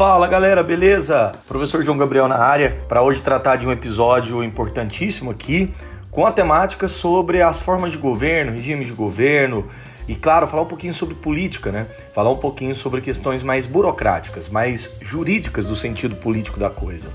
Fala galera, beleza? Professor João Gabriel na área para hoje tratar de um episódio importantíssimo aqui com a temática sobre as formas de governo, regimes de governo e, claro, falar um pouquinho sobre política, né? Falar um pouquinho sobre questões mais burocráticas, mais jurídicas do sentido político da coisa.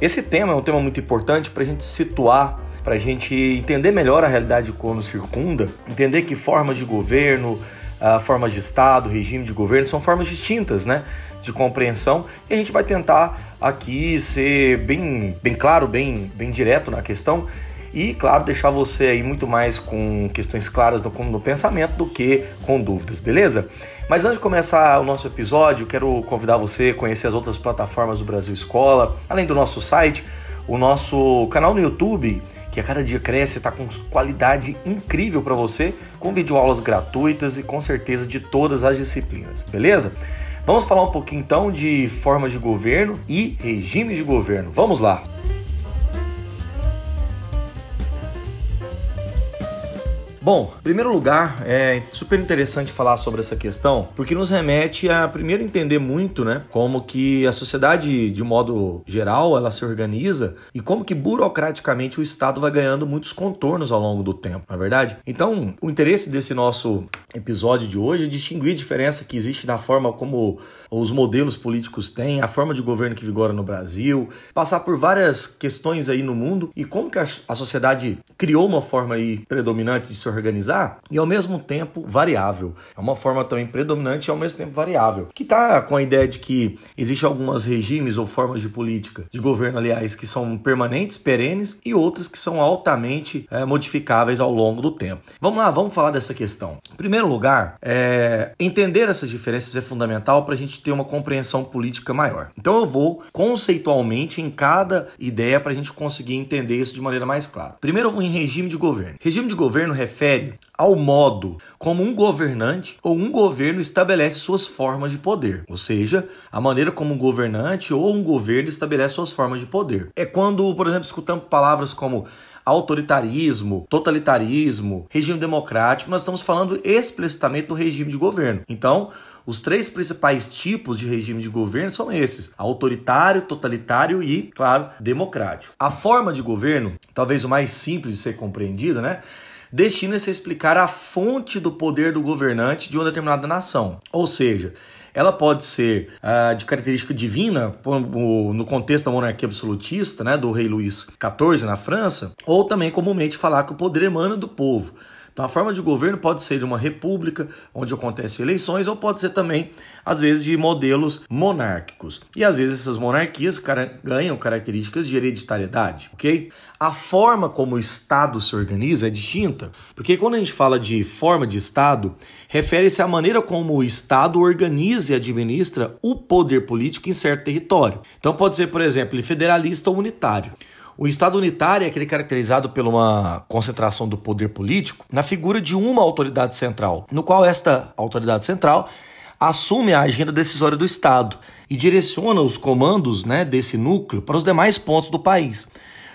Esse tema é um tema muito importante para a gente situar, para a gente entender melhor a realidade quando circunda, entender que formas de governo, uh, formas de Estado, regime de governo, são formas distintas né, de compreensão e a gente vai tentar aqui ser bem, bem claro, bem, bem direto na questão e, claro, deixar você aí muito mais com questões claras no, no pensamento do que com dúvidas, beleza? Mas antes de começar o nosso episódio, quero convidar você a conhecer as outras plataformas do Brasil Escola, além do nosso site, o nosso canal no YouTube a cada dia cresce, está com qualidade incrível para você, com videoaulas gratuitas e com certeza de todas as disciplinas, beleza? Vamos falar um pouquinho então de formas de governo e regimes de governo. Vamos lá! Bom, em primeiro lugar, é super interessante falar sobre essa questão, porque nos remete a primeiro entender muito, né, como que a sociedade de modo geral, ela se organiza e como que burocraticamente o Estado vai ganhando muitos contornos ao longo do tempo, não é verdade? Então, o interesse desse nosso episódio de hoje é distinguir a diferença que existe na forma como os modelos políticos têm, a forma de governo que vigora no Brasil, passar por várias questões aí no mundo e como que a, a sociedade criou uma forma aí predominante de se organizar e ao mesmo tempo variável. É uma forma também predominante e ao mesmo tempo variável. Que está com a ideia de que existem alguns regimes ou formas de política, de governo, aliás, que são permanentes, perenes e outras que são altamente é, modificáveis ao longo do tempo. Vamos lá, vamos falar dessa questão. Em primeiro lugar, é, entender essas diferenças é fundamental para a gente ter uma compreensão política maior. Então eu vou conceitualmente em cada ideia para a gente conseguir entender isso de maneira mais clara. Primeiro, em regime de governo. Regime de governo refere refere ao modo como um governante ou um governo estabelece suas formas de poder, ou seja, a maneira como um governante ou um governo estabelece suas formas de poder. É quando, por exemplo, escutamos palavras como autoritarismo, totalitarismo, regime democrático, nós estamos falando explicitamente do regime de governo. Então, os três principais tipos de regime de governo são esses: autoritário, totalitário e, claro, democrático. A forma de governo, talvez o mais simples de ser compreendida, né? Destina-se a explicar a fonte do poder do governante de uma determinada nação. Ou seja, ela pode ser uh, de característica divina, no contexto da monarquia absolutista, né, do rei Luís XIV na França, ou também comumente falar que o poder emana do povo. Então, a forma de governo pode ser de uma república, onde acontecem eleições, ou pode ser também, às vezes, de modelos monárquicos. E às vezes essas monarquias ganham características de hereditariedade, ok? A forma como o Estado se organiza é distinta, porque quando a gente fala de forma de Estado, refere-se à maneira como o Estado organiza e administra o poder político em certo território. Então, pode ser, por exemplo, federalista ou unitário. O Estado unitário é aquele caracterizado por uma concentração do poder político na figura de uma autoridade central, no qual esta autoridade central assume a agenda decisória do Estado e direciona os comandos né, desse núcleo para os demais pontos do país.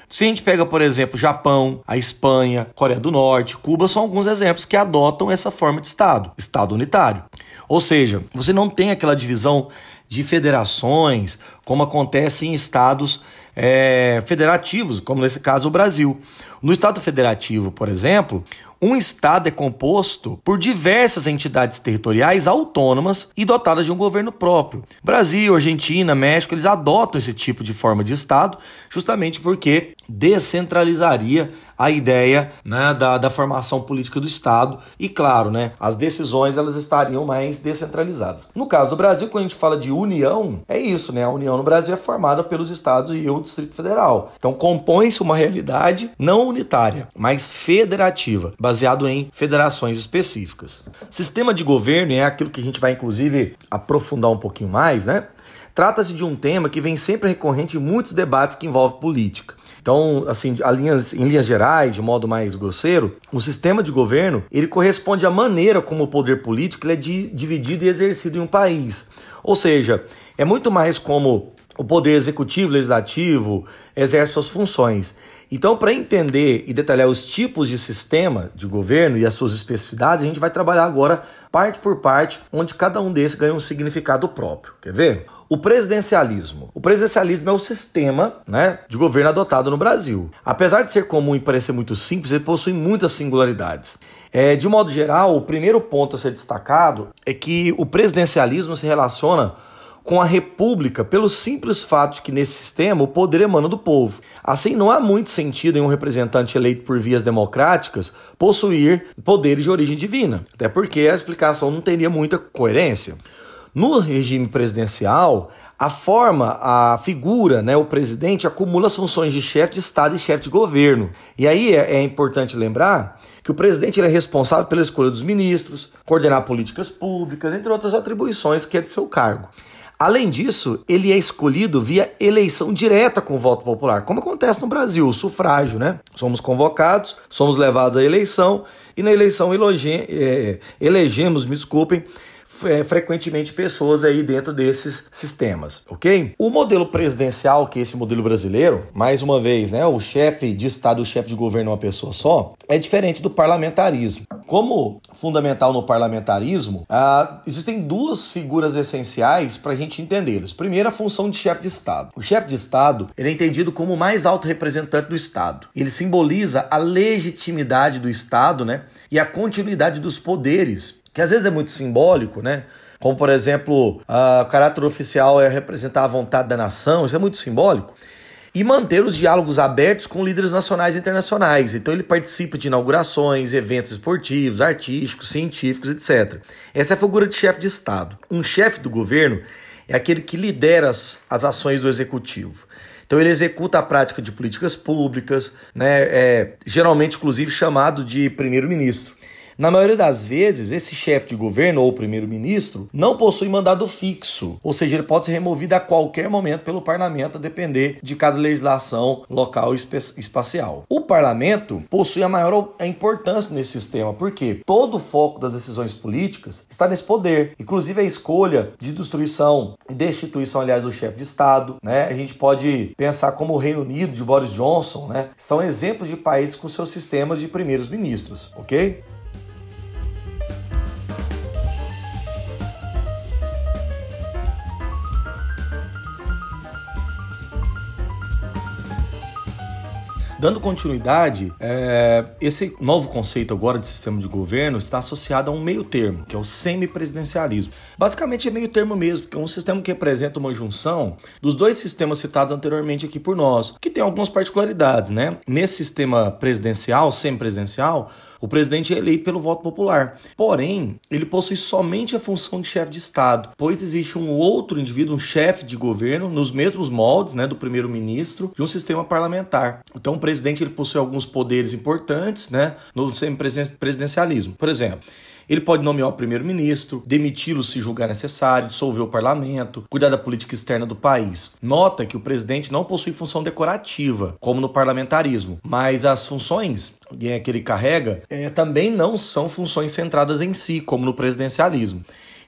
Se a gente pega, por exemplo, Japão, a Espanha, Coreia do Norte, Cuba, são alguns exemplos que adotam essa forma de Estado, Estado unitário. Ou seja, você não tem aquela divisão de federações como acontece em estados é, federativos, como nesse caso o Brasil. No Estado Federativo, por exemplo, um Estado é composto por diversas entidades territoriais autônomas e dotadas de um governo próprio. Brasil, Argentina, México, eles adotam esse tipo de forma de Estado justamente porque descentralizaria a ideia né, da, da formação política do Estado e, claro, né, as decisões elas estariam mais descentralizadas. No caso do Brasil, quando a gente fala de união, é isso, né? A união no Brasil é formada pelos estados e o Distrito Federal. Então compõe-se uma realidade não unitária, mas federativa, baseado em federações específicas. Sistema de governo é aquilo que a gente vai inclusive aprofundar um pouquinho mais, né? Trata-se de um tema que vem sempre recorrente em muitos debates que envolvem política. Então, assim, linhas, em linhas gerais, de modo mais grosseiro, o sistema de governo ele corresponde à maneira como o poder político ele é di dividido e exercido em um país. Ou seja, é muito mais como o poder executivo, legislativo exerce suas funções. Então, para entender e detalhar os tipos de sistema de governo e as suas especificidades, a gente vai trabalhar agora parte por parte, onde cada um desses ganha um significado próprio. Quer ver? O presidencialismo. O presidencialismo é o sistema né, de governo adotado no Brasil. Apesar de ser comum e parecer muito simples, ele possui muitas singularidades. É, de modo geral, o primeiro ponto a ser destacado é que o presidencialismo se relaciona com a república pelo simples fato de que nesse sistema o poder emana do povo. Assim, não há muito sentido em um representante eleito por vias democráticas possuir poderes de origem divina, até porque a explicação não teria muita coerência. No regime presidencial, a forma, a figura, né, o presidente acumula as funções de chefe de Estado e chefe de governo. E aí é, é importante lembrar que o presidente é responsável pela escolha dos ministros, coordenar políticas públicas, entre outras atribuições que é de seu cargo. Além disso, ele é escolhido via eleição direta com voto popular, como acontece no Brasil, o sufrágio, né? Somos convocados, somos levados à eleição e na eleição elege, é, elegemos, me desculpem, frequentemente pessoas aí dentro desses sistemas, ok? O modelo presidencial, que é esse modelo brasileiro, mais uma vez, né, o chefe de Estado, o chefe de governo é uma pessoa só, é diferente do parlamentarismo. Como fundamental no parlamentarismo, ah, existem duas figuras essenciais para a gente entendê-los. Primeiro, a função de chefe de Estado. O chefe de Estado ele é entendido como o mais alto representante do Estado. Ele simboliza a legitimidade do Estado né, e a continuidade dos poderes que às vezes é muito simbólico, né? Como, por exemplo, o caráter oficial é representar a vontade da nação, isso é muito simbólico. E manter os diálogos abertos com líderes nacionais e internacionais. Então, ele participa de inaugurações, eventos esportivos, artísticos, científicos, etc. Essa é a figura de chefe de Estado. Um chefe do governo é aquele que lidera as, as ações do executivo. Então ele executa a prática de políticas públicas, né, é, geralmente inclusive chamado de primeiro-ministro. Na maioria das vezes, esse chefe de governo ou primeiro-ministro não possui mandado fixo, ou seja, ele pode ser removido a qualquer momento pelo parlamento, a depender de cada legislação local e espacial. O parlamento possui a maior importância nesse sistema, porque todo o foco das decisões políticas está nesse poder, inclusive a escolha de destruição e destituição, aliás, do chefe de Estado. Né? A gente pode pensar como o Reino Unido de Boris Johnson, né? são exemplos de países com seus sistemas de primeiros ministros, ok? Dando continuidade, é, esse novo conceito agora de sistema de governo está associado a um meio termo, que é o semipresidencialismo. Basicamente é meio termo mesmo, que é um sistema que representa uma junção dos dois sistemas citados anteriormente aqui por nós, que tem algumas particularidades, né? Nesse sistema presidencial, semipresidencial, o presidente é eleito pelo voto popular. Porém, ele possui somente a função de chefe de Estado, pois existe um outro indivíduo, um chefe de governo, nos mesmos moldes né, do primeiro-ministro, de um sistema parlamentar. Então, o presidente ele possui alguns poderes importantes né, no semipresidencialismo. Por exemplo, ele pode nomear o primeiro-ministro, demiti-lo se julgar necessário, dissolver o parlamento, cuidar da política externa do país. Nota que o presidente não possui função decorativa, como no parlamentarismo, mas as funções que ele carrega é, também não são funções centradas em si, como no presidencialismo.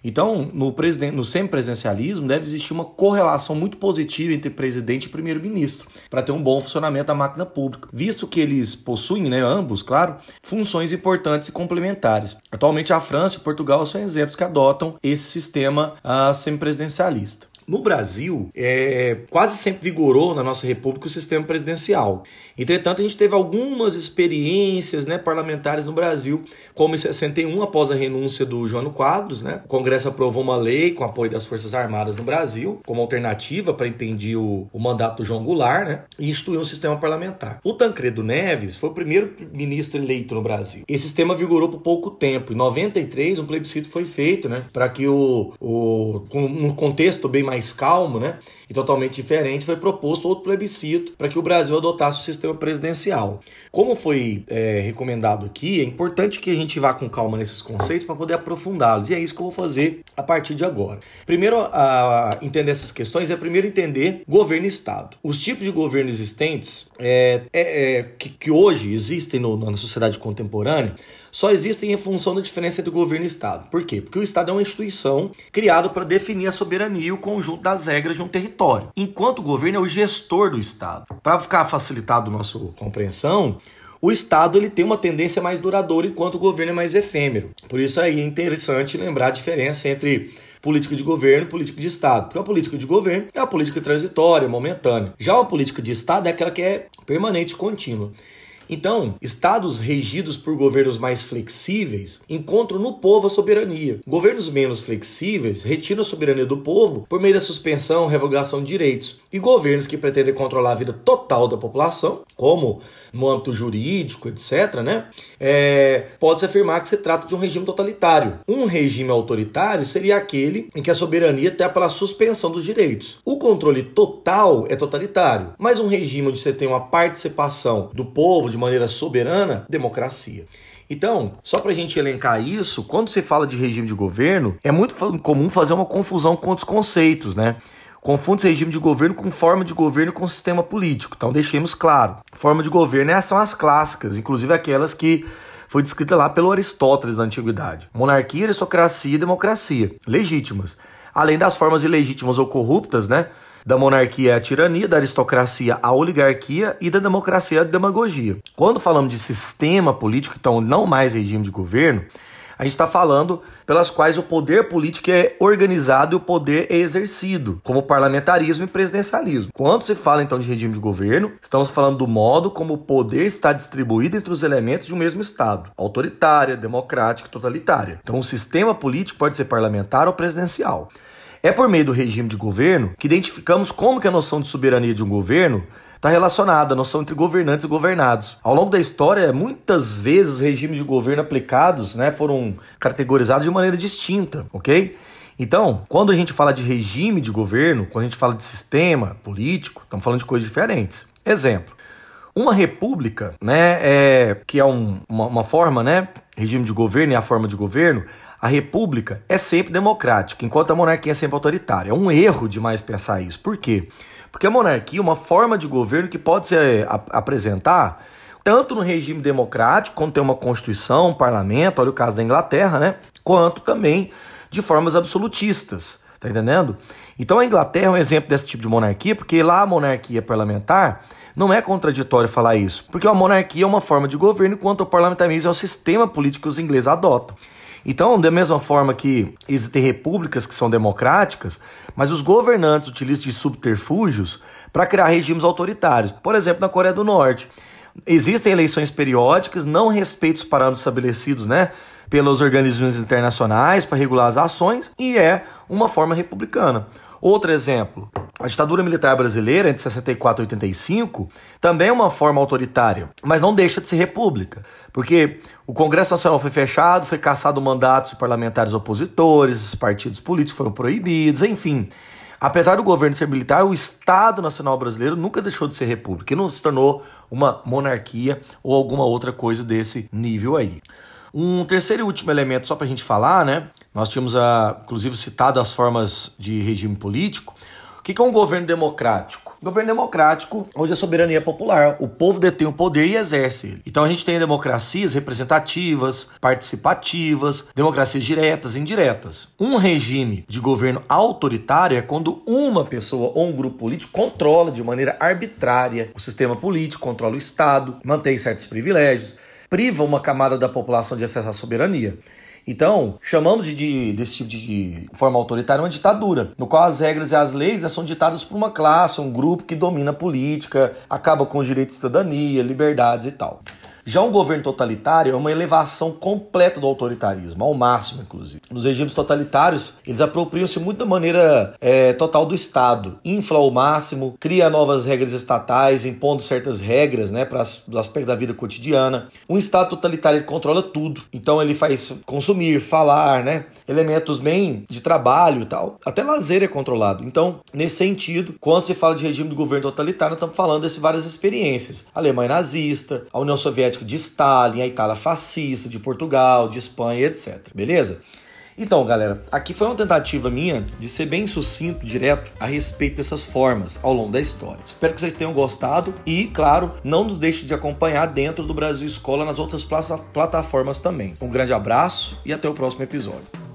Então, no, presidente, no semipresidencialismo, deve existir uma correlação muito positiva entre presidente e primeiro-ministro para ter um bom funcionamento da máquina pública, visto que eles possuem, né, ambos, claro, funções importantes e complementares. Atualmente, a França e Portugal são exemplos que adotam esse sistema uh, semipresidencialista. No Brasil, é, quase sempre vigorou na nossa república o sistema presidencial. Entretanto, a gente teve algumas experiências né, parlamentares no Brasil, como em 61, após a renúncia do João Quadros, né, o Congresso aprovou uma lei com apoio das Forças Armadas no Brasil, como alternativa para impedir o, o mandato do João Goulart, né, e instituiu um sistema parlamentar. O Tancredo Neves foi o primeiro ministro eleito no Brasil. Esse sistema vigorou por pouco tempo. Em 93, um plebiscito foi feito né, para que o, o, um contexto bem mais mais calmo, né? E totalmente diferente, foi proposto outro plebiscito para que o Brasil adotasse o sistema presidencial. Como foi é, recomendado aqui, é importante que a gente vá com calma nesses conceitos para poder aprofundá-los. E é isso que eu vou fazer a partir de agora. Primeiro, a entender essas questões é primeiro entender governo e Estado. Os tipos de governo existentes é, é, é que, que, hoje existem no, na sociedade contemporânea só existem em função da diferença entre governo e Estado. Por quê? Porque o Estado é uma instituição criada para definir a soberania e o conjunto das regras de um território, enquanto o governo é o gestor do Estado. Para ficar facilitado a nossa compreensão, o Estado ele tem uma tendência mais duradoura, enquanto o governo é mais efêmero. Por isso aí é interessante lembrar a diferença entre política de governo e política de Estado. Porque a política de governo é a política transitória, momentânea. Já a política de Estado é aquela que é permanente, contínua. Então, estados regidos por governos mais flexíveis encontram no povo a soberania. Governos menos flexíveis retiram a soberania do povo por meio da suspensão, revogação de direitos. E governos que pretendem controlar a vida total da população, como no âmbito jurídico, etc., né, é, pode-se afirmar que se trata de um regime totalitário. Um regime autoritário seria aquele em que a soberania está pela suspensão dos direitos. O controle total é totalitário, mas um regime onde você tem uma participação do povo de maneira soberana, democracia. Então, só para a gente elencar isso, quando se fala de regime de governo, é muito comum fazer uma confusão com outros conceitos, né? Confunde regime de governo com forma de governo com sistema político. Então deixemos claro. Forma de governo são as clássicas, inclusive aquelas que foi descrita lá pelo Aristóteles na antiguidade. Monarquia, aristocracia e democracia, legítimas. Além das formas ilegítimas ou corruptas, né? Da monarquia a tirania, da aristocracia a oligarquia e da democracia a demagogia. Quando falamos de sistema político, então não mais regime de governo, a gente está falando pelas quais o poder político é organizado e o poder é exercido, como parlamentarismo e presidencialismo. Quando se fala então de regime de governo, estamos falando do modo como o poder está distribuído entre os elementos de um mesmo Estado, autoritária, democrática totalitária. Então o sistema político pode ser parlamentar ou presidencial. É por meio do regime de governo que identificamos como que a noção de soberania de um governo está relacionada à noção entre governantes e governados. Ao longo da história, muitas vezes os regimes de governo aplicados né, foram categorizados de maneira distinta, ok? Então, quando a gente fala de regime de governo, quando a gente fala de sistema político, estamos falando de coisas diferentes. Exemplo, uma república, né, é, que é um, uma, uma forma, né, regime de governo e a forma de governo, a república é sempre democrática, enquanto a monarquia é sempre autoritária. É um erro demais pensar isso. Por quê? Porque a monarquia é uma forma de governo que pode se apresentar tanto no regime democrático, quando tem uma constituição, um parlamento, olha o caso da Inglaterra, né? Quanto também de formas absolutistas. Tá entendendo? Então a Inglaterra é um exemplo desse tipo de monarquia, porque lá a monarquia parlamentar não é contraditório falar isso, porque a monarquia é uma forma de governo, enquanto o parlamentarismo é o sistema político que os ingleses adotam. Então, da mesma forma que existem repúblicas que são democráticas, mas os governantes utilizam de subterfúgios para criar regimes autoritários. Por exemplo, na Coreia do Norte. Existem eleições periódicas, não respeitam os parâmetros estabelecidos né, pelos organismos internacionais para regular as ações e é uma forma republicana. Outro exemplo, a ditadura militar brasileira entre 64 e 85 também é uma forma autoritária, mas não deixa de ser república, porque o Congresso Nacional foi fechado, foi caçado mandatos de parlamentares opositores, partidos políticos foram proibidos, enfim. Apesar do governo ser militar, o Estado Nacional Brasileiro nunca deixou de ser república e não se tornou uma monarquia ou alguma outra coisa desse nível aí. Um terceiro e último elemento, só para a gente falar, né? Nós tínhamos, a, inclusive, citado as formas de regime político. O que é um governo democrático? Governo democrático, onde a soberania é popular, o povo detém o poder e exerce ele. Então a gente tem democracias representativas, participativas, democracias diretas e indiretas. Um regime de governo autoritário é quando uma pessoa ou um grupo político controla de maneira arbitrária o sistema político, controla o Estado, mantém certos privilégios priva uma camada da população de acesso à soberania. Então, chamamos de, de, desse tipo de forma autoritária uma ditadura, no qual as regras e as leis né, são ditadas por uma classe, um grupo que domina a política, acaba com os direitos de cidadania, liberdades e tal. Já um governo totalitário é uma elevação completa do autoritarismo, ao máximo, inclusive. Nos regimes totalitários, eles apropriam-se muito da maneira é, total do Estado, infla ao máximo, cria novas regras estatais, impondo certas regras né, para os aspectos da vida cotidiana. Um Estado totalitário controla tudo, então ele faz consumir, falar, né, elementos bem de trabalho e tal. Até lazer é controlado. Então, nesse sentido, quando se fala de regime de governo totalitário, estamos falando de várias experiências. A Alemanha nazista, a União De Stalin, a Itália fascista, de Portugal, de Espanha, etc. Beleza? Então, galera, aqui foi uma tentativa minha de ser bem sucinto, direto, a respeito dessas formas ao longo da história. Espero que vocês tenham gostado e, claro, não nos deixe de acompanhar dentro do Brasil Escola nas outras plataformas também. Um grande abraço e até o próximo episódio.